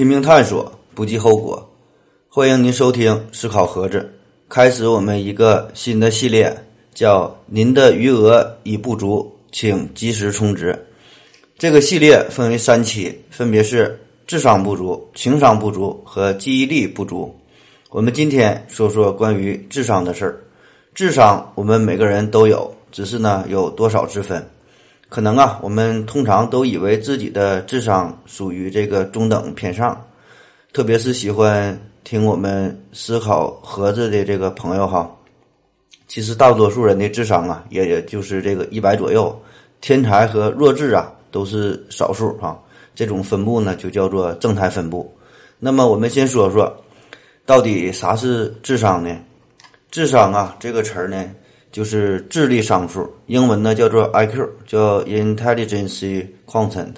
拼命探索，不计后果。欢迎您收听思考盒子，开始我们一个新的系列，叫“您的余额已不足，请及时充值”。这个系列分为三期，分别是智商不足、情商不足和记忆力不足。我们今天说说关于智商的事儿。智商我们每个人都有，只是呢有多少之分。可能啊，我们通常都以为自己的智商属于这个中等偏上，特别是喜欢听我们思考盒子的这个朋友哈。其实大多数人的智商啊，也也就是这个一百左右，天才和弱智啊都是少数哈。这种分布呢，就叫做正态分布。那么我们先说说，到底啥是智商呢？智商啊这个词儿呢？就是智力商数，英文呢叫做 I.Q，叫 Intelligence Quotient，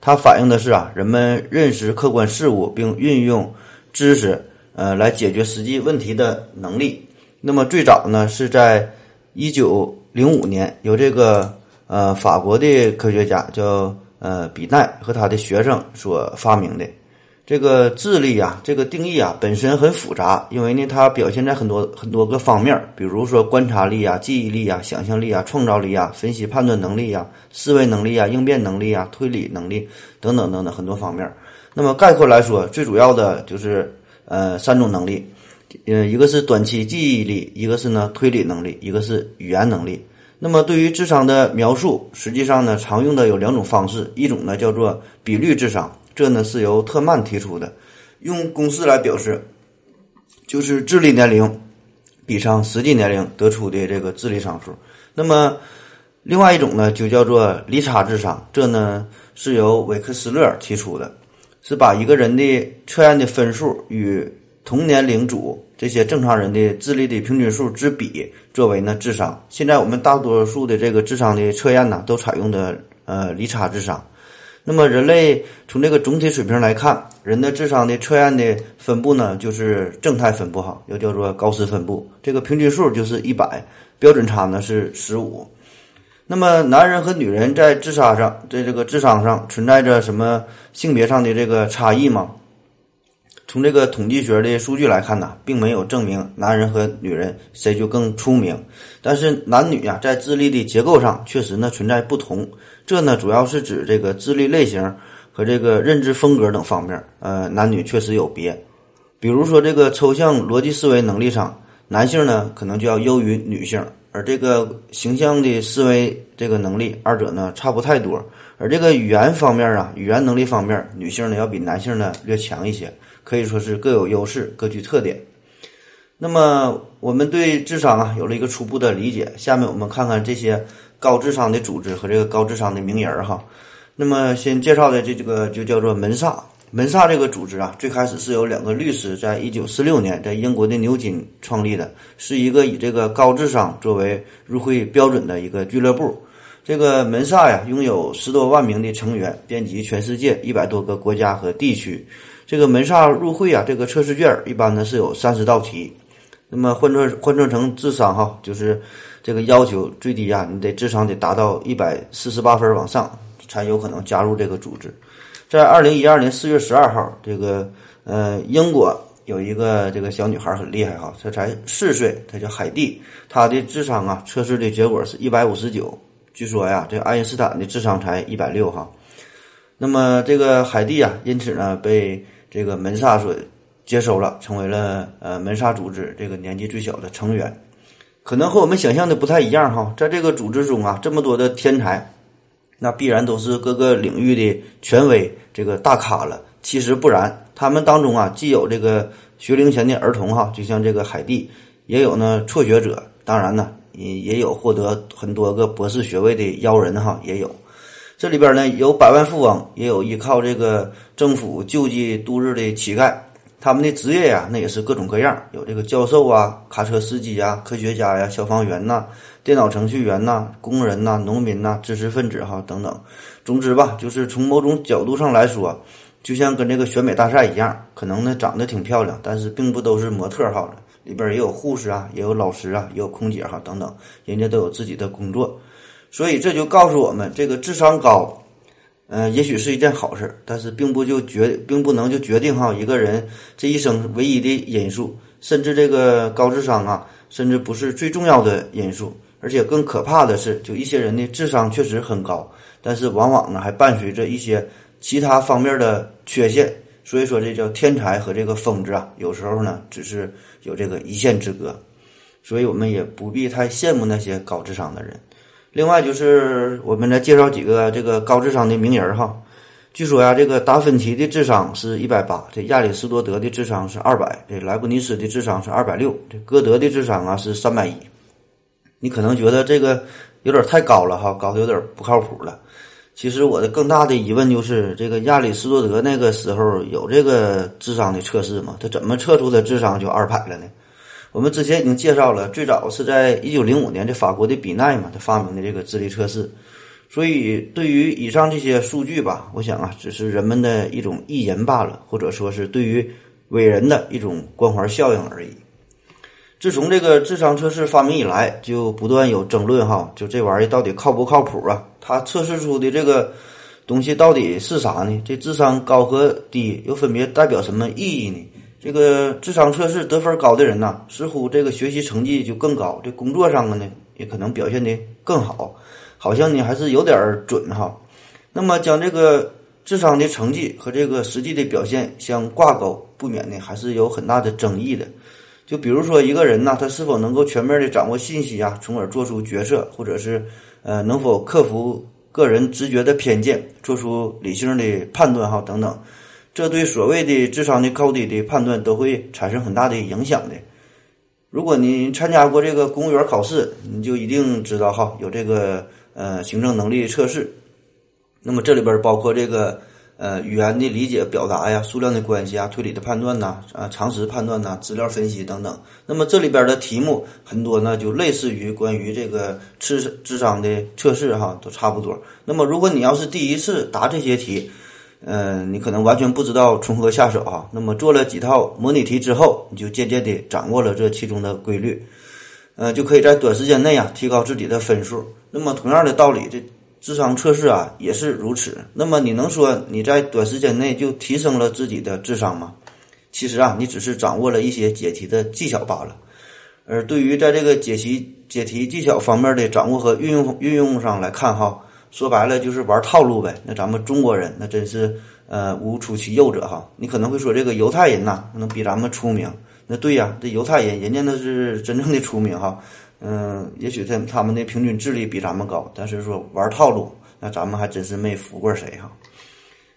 它反映的是啊人们认识客观事物并运用知识呃来解决实际问题的能力。那么最早呢是在一九零五年，由这个呃法国的科学家叫呃比奈和他的学生所发明的。这个智力啊，这个定义啊，本身很复杂，因为呢，它表现在很多很多个方面，比如说观察力啊、记忆力啊、想象力啊、创造力啊、分析判断能力啊、思维能力啊、应变能力啊、推理能力等等等等很多方面。那么概括来说，最主要的就是呃三种能力，呃一个是短期记忆力，一个是呢推理能力，一个是语言能力。那么对于智商的描述，实际上呢，常用的有两种方式，一种呢叫做比率智商。这呢是由特曼提出的，用公式来表示，就是智力年龄比上实际年龄得出的这个智力商数。那么，另外一种呢就叫做离差智商，这呢是由韦克斯勒提出的，是把一个人的测验的分数与同年龄组这些正常人的智力的平均数之比作为呢智商。现在我们大多数的这个智商的测验呢，都采用的呃离差智商。那么，人类从这个总体水平来看，人的智商的测验的分布呢，就是正态分布哈，又叫做高斯分布。这个平均数就是一百，标准差呢是十五。那么，男人和女人在智商上，在这个智商上存在着什么性别上的这个差异吗？从这个统计学的数据来看呢，并没有证明男人和女人谁就更聪明。但是男女呀，在智力的结构上确实呢存在不同。这呢主要是指这个智力类型和这个认知风格等方面，呃，男女确实有别。比如说这个抽象逻辑思维能力上，男性呢可能就要优于女性，而这个形象的思维这个能力，二者呢差不太多。而这个语言方面啊，语言能力方面，女性呢要比男性呢略强一些。可以说是各有优势，各具特点。那么，我们对智商啊有了一个初步的理解。下面我们看看这些高智商的组织和这个高智商的名人儿哈。那么，先介绍的这这个就叫做门萨。门萨这个组织啊，最开始是由两个律师在一九四六年在英国的牛津创立的，是一个以这个高智商作为入会标准的一个俱乐部。这个门萨呀，拥有十多万名的成员，遍及全世界一百多个国家和地区。这个门萨入会啊，这个测试卷一般呢是有三十道题，那么换算换算成智商哈，就是这个要求最低啊，你得智商得达到一百四十八分往上，才有可能加入这个组织。在二零一二年四月十二号，这个呃，英国有一个这个小女孩很厉害哈，她才四岁，她叫海蒂，她的智商啊，测试的结果是一百五十九，据说呀，这爱因斯坦的智商才一百六哈。那么这个海蒂啊，因此呢被。这个门萨所接收了，成为了呃门萨组织这个年纪最小的成员，可能和我们想象的不太一样哈。在这个组织中啊，这么多的天才，那必然都是各个领域的权威，这个大咖了。其实不然，他们当中啊，既有这个学龄前的儿童哈，就像这个海蒂，也有呢辍学者，当然呢，也也有获得很多个博士学位的妖人哈，也有。这里边呢有百万富翁，也有依靠这个政府救济度日的乞丐。他们的职业呀，那也是各种各样，有这个教授啊、卡车司机呀、科学家呀、消防员呐、电脑程序员呐、工人呐、农民呐、知识分子哈等等。总之吧，就是从某种角度上来说，就像跟这个选美大赛一样，可能呢长得挺漂亮，但是并不都是模特哈。里边也有护士啊，也有老师啊，也有空姐哈等等，人家都有自己的工作。所以这就告诉我们，这个智商高，嗯，也许是一件好事，但是并不就决，并不能就决定哈一个人这一生唯一的因素，甚至这个高智商啊，甚至不是最重要的因素。而且更可怕的是，就一些人的智商确实很高，但是往往呢还伴随着一些其他方面的缺陷。所以说，这叫天才和这个疯子啊，有时候呢只是有这个一线之隔。所以我们也不必太羡慕那些高智商的人。另外就是我们来介绍几个这个高智商的名人哈。据说呀，这个达芬奇的智商是一百八，这亚里士多德的智商是二百，这莱布尼斯的智商是二百六，这歌德的智商啊是三百一。你可能觉得这个有点太高了哈，高的有点不靠谱了。其实我的更大的疑问就是，这个亚里士多德那个时候有这个智商的测试吗？他怎么测出的智商就二百了呢？我们之前已经介绍了，最早是在一九零五年，这法国的比奈嘛，他发明的这个智力测试。所以，对于以上这些数据吧，我想啊，只是人们的一种意淫罢了，或者说是对于伟人的一种光环效应而已。自从这个智商测试发明以来，就不断有争论哈，就这玩意儿到底靠不靠谱啊？它测试出的这个东西到底是啥呢？这智商高和低又分别代表什么意义呢？这个智商测试得分高的人呐，似乎这个学习成绩就更高，这工作上呢也可能表现的更好，好像呢还是有点准哈。那么将这个智商的成绩和这个实际的表现相挂钩，不免呢还是有很大的争议的。就比如说一个人呐，他是否能够全面的掌握信息啊，从而做出决策，或者是呃能否克服个人直觉的偏见，做出理性的判断哈等等。这对所谓的智商的高低的判断都会产生很大的影响的。如果你参加过这个公务员考试，你就一定知道哈，有这个呃行政能力测试。那么这里边包括这个呃语言的理解表达呀、数量的关系啊、推理的判断呐、啊常识判断呐、资料分析等等。那么这里边的题目很多呢，就类似于关于这个智智商的测试哈，都差不多。那么如果你要是第一次答这些题，嗯，你可能完全不知道从何下手啊。那么做了几套模拟题之后，你就渐渐地掌握了这其中的规律，呃，就可以在短时间内啊提高自己的分数。那么同样的道理，这智商测试啊也是如此。那么你能说你在短时间内就提升了自己的智商吗？其实啊，你只是掌握了一些解题的技巧罢了。而对于在这个解题解题技巧方面的掌握和运用运用上来看哈。说白了就是玩套路呗。那咱们中国人那真是呃无出其右者哈。你可能会说这个犹太人呐能比咱们出名，那对呀，这犹太人人家那是真正的出名哈。嗯，也许他他们的平均智力比咱们高，但是说玩套路，那咱们还真是没服过谁哈。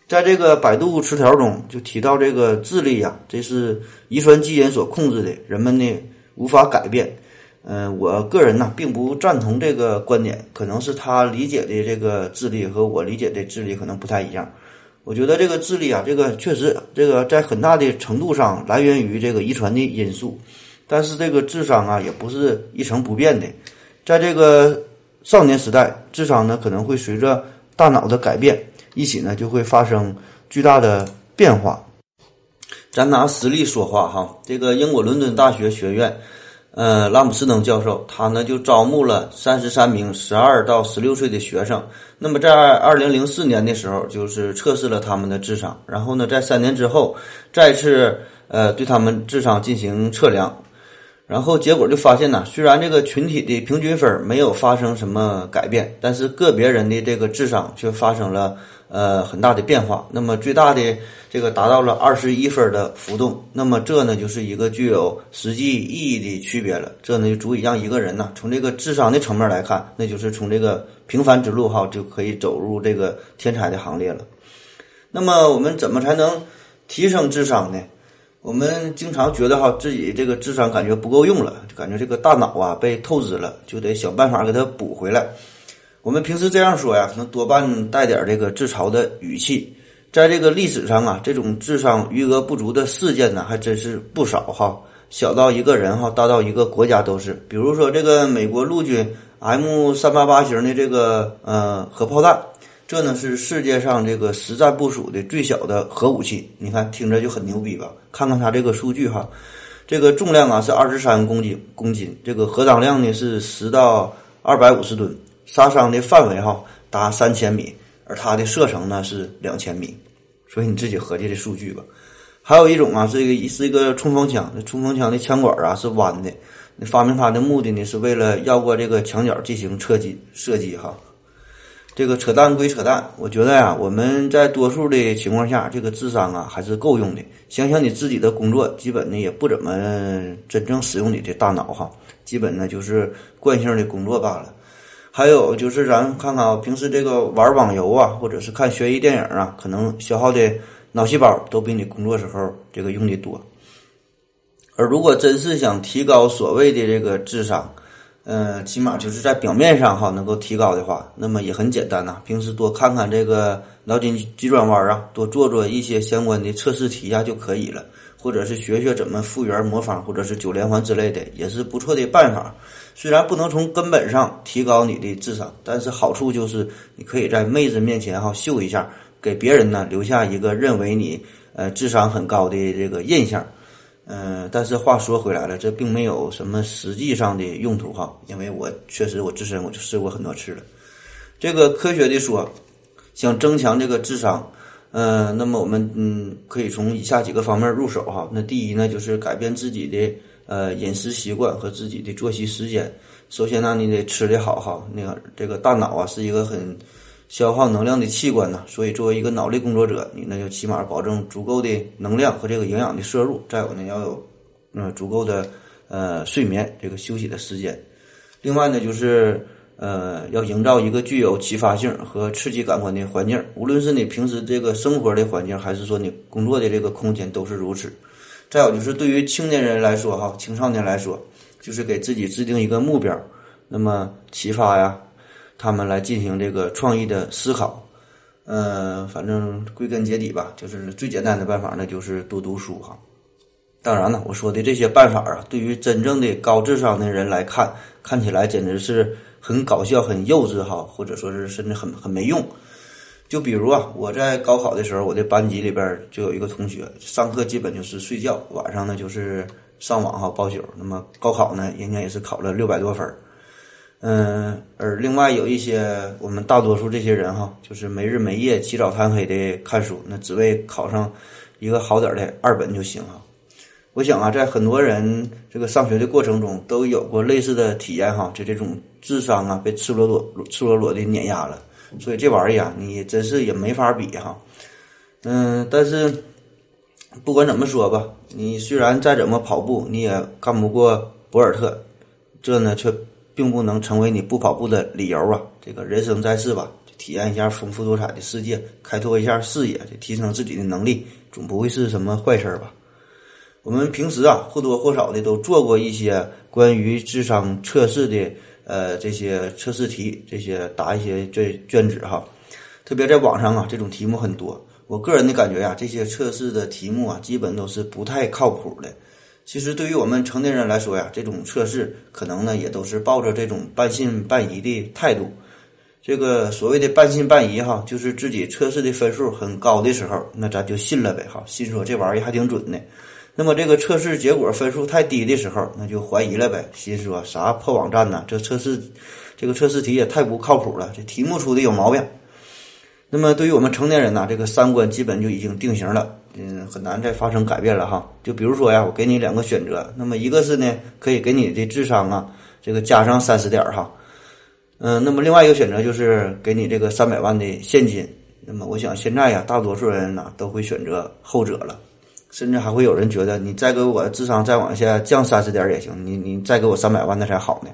在这个百度词条中就提到这个智力呀，这是遗传基因所控制的，人们呢无法改变。嗯，我个人呢并不赞同这个观点，可能是他理解的这个智力和我理解的智力可能不太一样。我觉得这个智力啊，这个确实这个在很大的程度上来源于这个遗传的因素，但是这个智商啊也不是一成不变的，在这个少年时代，智商呢可能会随着大脑的改变一起呢就会发生巨大的变化。咱拿实例说话哈，这个英国伦敦大学学院。呃，拉姆斯登教授他呢就招募了三十三名十二到十六岁的学生。那么在二零零四年的时候，就是测试了他们的智商。然后呢，在三年之后再次呃对他们智商进行测量。然后结果就发现呢，虽然这个群体的平均分没有发生什么改变，但是个别人的这个智商却发生了呃很大的变化。那么最大的。这个达到了二十一分的浮动，那么这呢就是一个具有实际意义的区别了。这呢就足以让一个人呢从这个智商的层面来看，那就是从这个平凡之路哈就可以走入这个天才的行列了。那么我们怎么才能提升智商呢？我们经常觉得哈自己这个智商感觉不够用了，感觉这个大脑啊被透支了，就得想办法给它补回来。我们平时这样说呀，可能多半带点这个自嘲的语气。在这个历史上啊，这种智商余额不足的事件呢，还真是不少哈。小到一个人哈，大到一个国家都是。比如说这个美国陆军 M 三八八型的这个呃核炮弹，这呢是世界上这个实战部署的最小的核武器。你看听着就很牛逼吧？看看它这个数据哈，这个重量啊是二十三公斤公斤，这个核当量呢是十到二百五十吨，杀伤的范围哈达三千米。而它的射程呢是两千米，所以你自己合计这数据吧。还有一种啊，这个是一个冲锋枪，这冲锋枪的枪管啊是弯的，那发明它的目的呢是为了绕过这个墙角进行侧击射击哈。这个扯淡归扯淡，我觉得呀，我们在多数的情况下，这个智商啊还是够用的。想想你自己的工作，基本呢也不怎么真正使用你的大脑哈，基本呢就是惯性的工作罢了。还有就是咱看看啊，平时这个玩网游啊，或者是看悬疑电影啊，可能消耗的脑细胞都比你工作时候这个用的多。而如果真是想提高所谓的这个智商，嗯，起码就是在表面上哈能够提高的话，那么也很简单呐。平时多看看这个脑筋急转弯啊，多做做一些相关的测试题呀就可以了，或者是学学怎么复原魔方，或者是九连环之类的，也是不错的办法。虽然不能从根本上提高你的智商，但是好处就是你可以在妹子面前哈秀一下，给别人呢留下一个认为你呃智商很高的这个印象。嗯，但是话说回来了，这并没有什么实际上的用途哈，因为我确实我自身我就试过很多次了。这个科学的说，想增强这个智商，嗯，那么我们嗯可以从以下几个方面入手哈。那第一呢，就是改变自己的呃饮食习惯和自己的作息时间。首先呢，你得吃的好哈，那个这个大脑啊是一个很。消耗能量的器官呢，所以作为一个脑力工作者，你呢就起码保证足够的能量和这个营养的摄入。再有呢，要有嗯足够的呃睡眠这个休息的时间。另外呢，就是呃要营造一个具有启发性和刺激感官的环境，无论是你平时这个生活的环境，还是说你工作的这个空间，都是如此。再有就是对于青年人来说哈，青少年来说，就是给自己制定一个目标，那么启发呀。他们来进行这个创意的思考，嗯，反正归根结底吧，就是最简单的办法，那就是多读书哈。当然了，我说的这些办法啊，对于真正的高智商的人来看，看起来简直是很搞笑、很幼稚哈，或者说是甚至很很没用。就比如啊，我在高考的时候，我的班级里边就有一个同学，上课基本就是睡觉，晚上呢就是上网哈包宿。那么高考呢，人家也是考了六百多分儿。嗯，而另外有一些我们大多数这些人哈，就是没日没夜、起早贪黑的看书，那只为考上一个好点的二本就行哈。我想啊，在很多人这个上学的过程中都有过类似的体验哈，就这种智商啊被赤裸裸、赤裸裸的碾压了。所以这玩意儿呀，你真是也没法比哈。嗯，但是不管怎么说吧，你虽然再怎么跑步，你也干不过博尔特，这呢却。并不能成为你不跑步的理由啊！这个人生在世吧，体验一下丰富多彩的世界，开拓一下视野，提升自己的能力，总不会是什么坏事儿吧？我们平时啊，或多或少的都做过一些关于智商测试的呃这些测试题，这些答一些卷卷子哈。特别在网上啊，这种题目很多。我个人的感觉呀，这些测试的题目啊，基本都是不太靠谱的。其实对于我们成年人来说呀，这种测试可能呢也都是抱着这种半信半疑的态度。这个所谓的半信半疑哈，就是自己测试的分数很高的时候，那咱就信了呗哈，心说这玩意儿还挺准的。那么这个测试结果分数太低的时候，那就怀疑了呗，心说啥破网站呢？这测试这个测试题也太不靠谱了，这题目出的有毛病。那么对于我们成年人呢，这个三观基本就已经定型了。嗯，很难再发生改变了哈。就比如说呀，我给你两个选择，那么一个是呢，可以给你的智商啊，这个加上三十点哈。嗯，那么另外一个选择就是给你这个三百万的现金。那么我想现在呀，大多数人呢都会选择后者了，甚至还会有人觉得你再给我智商再往下降三十点也行，你你再给我三百万那才好呢。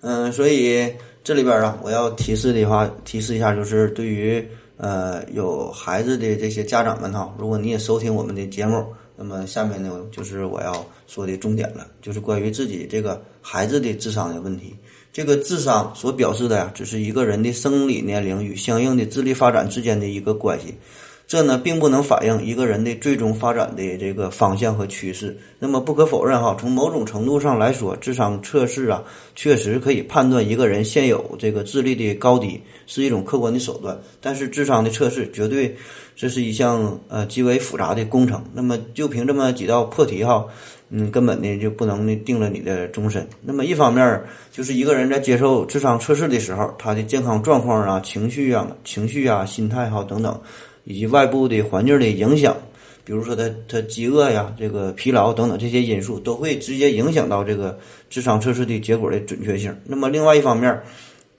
嗯，所以这里边啊，我要提示的话，提示一下就是对于。呃，有孩子的这些家长们哈，如果你也收听我们的节目，那么下面呢就是我要说的重点了，就是关于自己这个孩子的智商的问题。这个智商所表示的呀，只是一个人的生理年龄与相应的智力发展之间的一个关系。这呢并不能反映一个人的最终发展的这个方向和趋势。那么不可否认哈，从某种程度上来说，智商测试啊确实可以判断一个人现有这个智力的高低，是一种客观的手段。但是智商的测试绝对这是一项呃极为复杂的工程。那么就凭这么几道破题哈，嗯，根本呢就不能定了你的终身。那么一方面就是一个人在接受智商测试的时候，他的健康状况啊、情绪啊、情绪啊、心态哈等等。以及外部的环境的影响，比如说他他饥饿呀、这个疲劳等等这些因素，都会直接影响到这个智商测试的结果的准确性。那么另外一方面，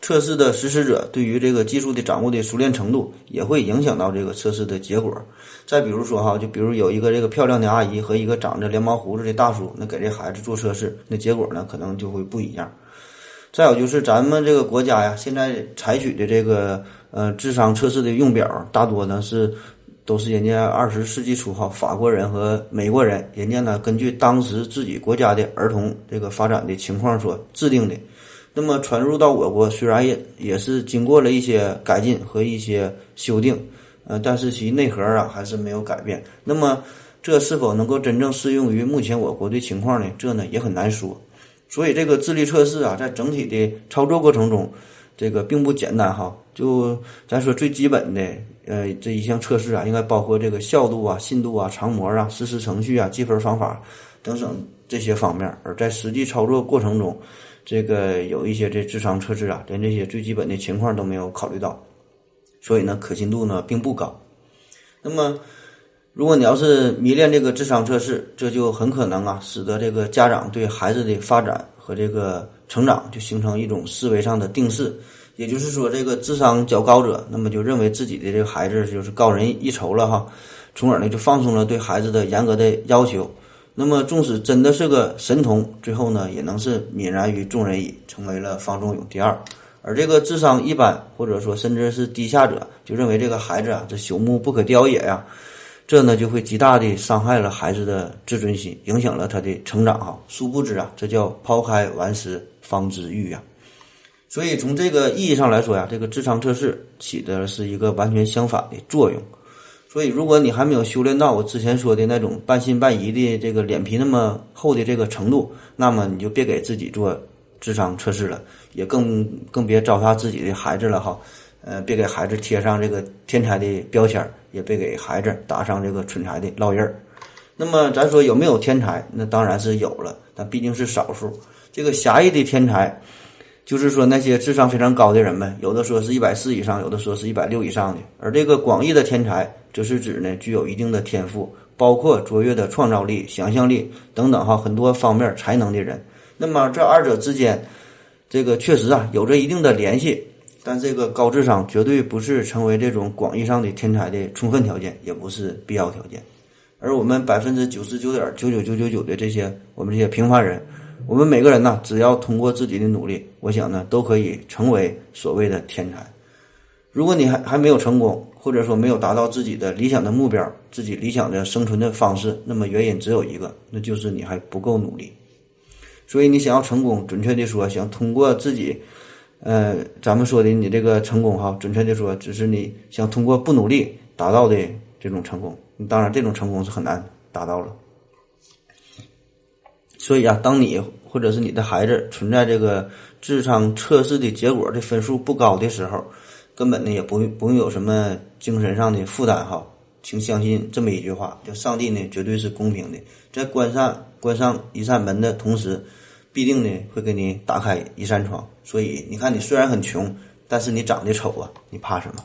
测试的实施者对于这个技术的掌握的熟练程度，也会影响到这个测试的结果。再比如说哈，就比如有一个这个漂亮的阿姨和一个长着连毛胡子的大叔，那给这孩子做测试，那结果呢可能就会不一样。再有就是咱们这个国家呀，现在采取的这个。呃，智商测试的用表大多呢是都是人家二十世纪初哈法国人和美国人，人家呢根据当时自己国家的儿童这个发展的情况所制定的。那么传入到我国，虽然也也是经过了一些改进和一些修订，呃，但是其内核啊还是没有改变。那么这是否能够真正适用于目前我国的情况呢？这呢也很难说。所以这个智力测试啊，在整体的操作过程中。这个并不简单哈，就咱说最基本的，呃，这一项测试啊，应该包括这个效度啊、信度啊、长模啊、实施程序啊、计分方法等等这些方面。而在实际操作过程中，这个有一些这智商测试啊，连这些最基本的情况都没有考虑到，所以呢，可信度呢并不高。那么，如果你要是迷恋这个智商测试，这就很可能啊，使得这个家长对孩子的发展和这个。成长就形成一种思维上的定式，也就是说，这个智商较高者，那么就认为自己的这个孩子就是高人一筹了哈，从而呢就放松了对孩子的严格的要求。那么，纵使真的是个神童，最后呢也能是泯然于众人矣，成为了方仲永第二。而这个智商一般或者说甚至是低下者，就认为这个孩子啊这朽木不可雕也呀。这呢就会极大的伤害了孩子的自尊心，影响了他的成长哈。殊不知啊，这叫抛开顽石方知玉呀。所以从这个意义上来说呀，这个智商测试起的是一个完全相反的作用。所以如果你还没有修炼到我之前说的那种半信半疑的这个脸皮那么厚的这个程度，那么你就别给自己做智商测试了，也更更别糟蹋自己的孩子了哈。呃，别给孩子贴上这个天才的标签儿。也别给孩子打上这个蠢材的烙印儿。那么，咱说有没有天才？那当然是有了，但毕竟是少数。这个狭义的天才，就是说那些智商非常高的人们，有的说是一百四以上，有的说是一百六以上的。而这个广义的天才，则是指呢具有一定的天赋，包括卓越的创造力、想象力等等哈很多方面才能的人。那么这二者之间，这个确实啊有着一定的联系。但这个高智商绝对不是成为这种广义上的天才的充分条件，也不是必要条件。而我们百分之九十九点九九九九九的这些我们这些平凡人，我们每个人呢，只要通过自己的努力，我想呢，都可以成为所谓的天才。如果你还还没有成功，或者说没有达到自己的理想的目标，自己理想的生存的方式，那么原因只有一个，那就是你还不够努力。所以你想要成功，准确的说，想通过自己。呃，咱们说的你这个成功哈，准确的说，只是你想通过不努力达到的这种成功。当然，这种成功是很难达到了。所以啊，当你或者是你的孩子存在这个智商测试的结果的分数不高的时候，根本呢也不用不用有什么精神上的负担哈。请相信这么一句话：，就上帝呢绝对是公平的，在关上关上一扇门的同时。必定呢会给你打开一扇窗，所以你看，你虽然很穷，但是你长得丑啊，你怕什么？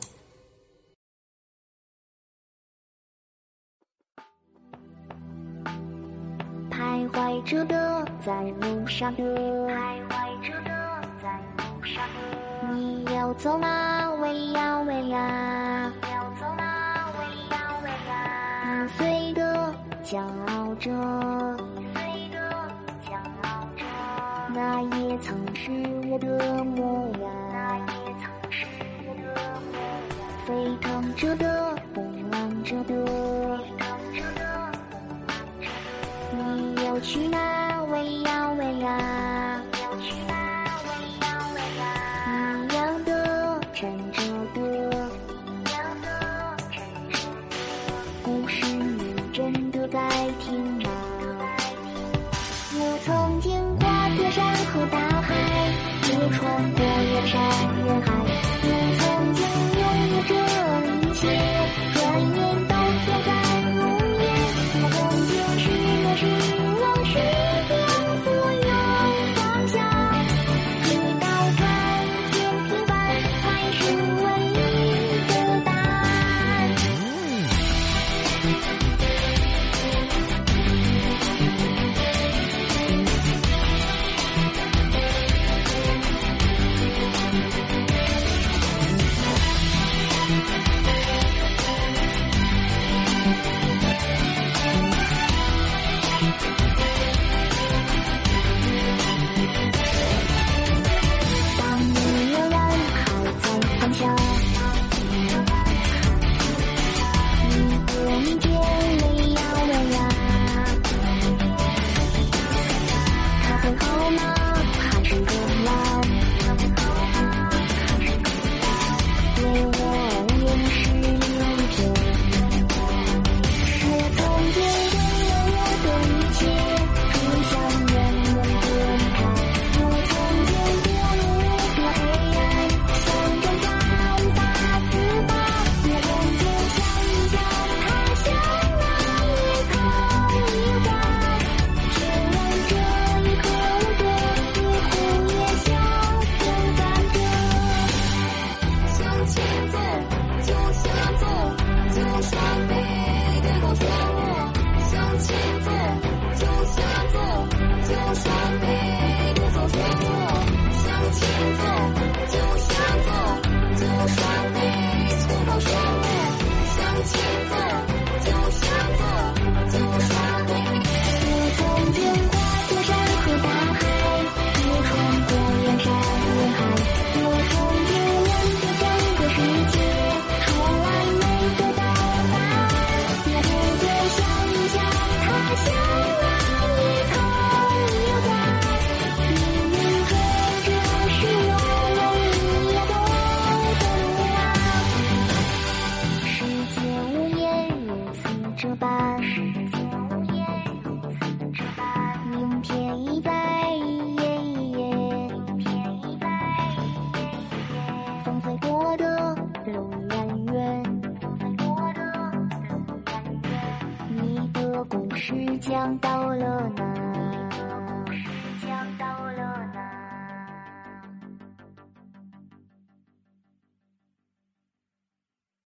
徘徊着的，在路上的，徘徊着的，在路上的，你要走哪？喂呀喂呀，要走哪？喂呀喂呀，五岁的，骄傲着。的模样，那也曾是我的模样。沸腾着的，波浪着的，沸腾着的，波浪着的。你要去哪？我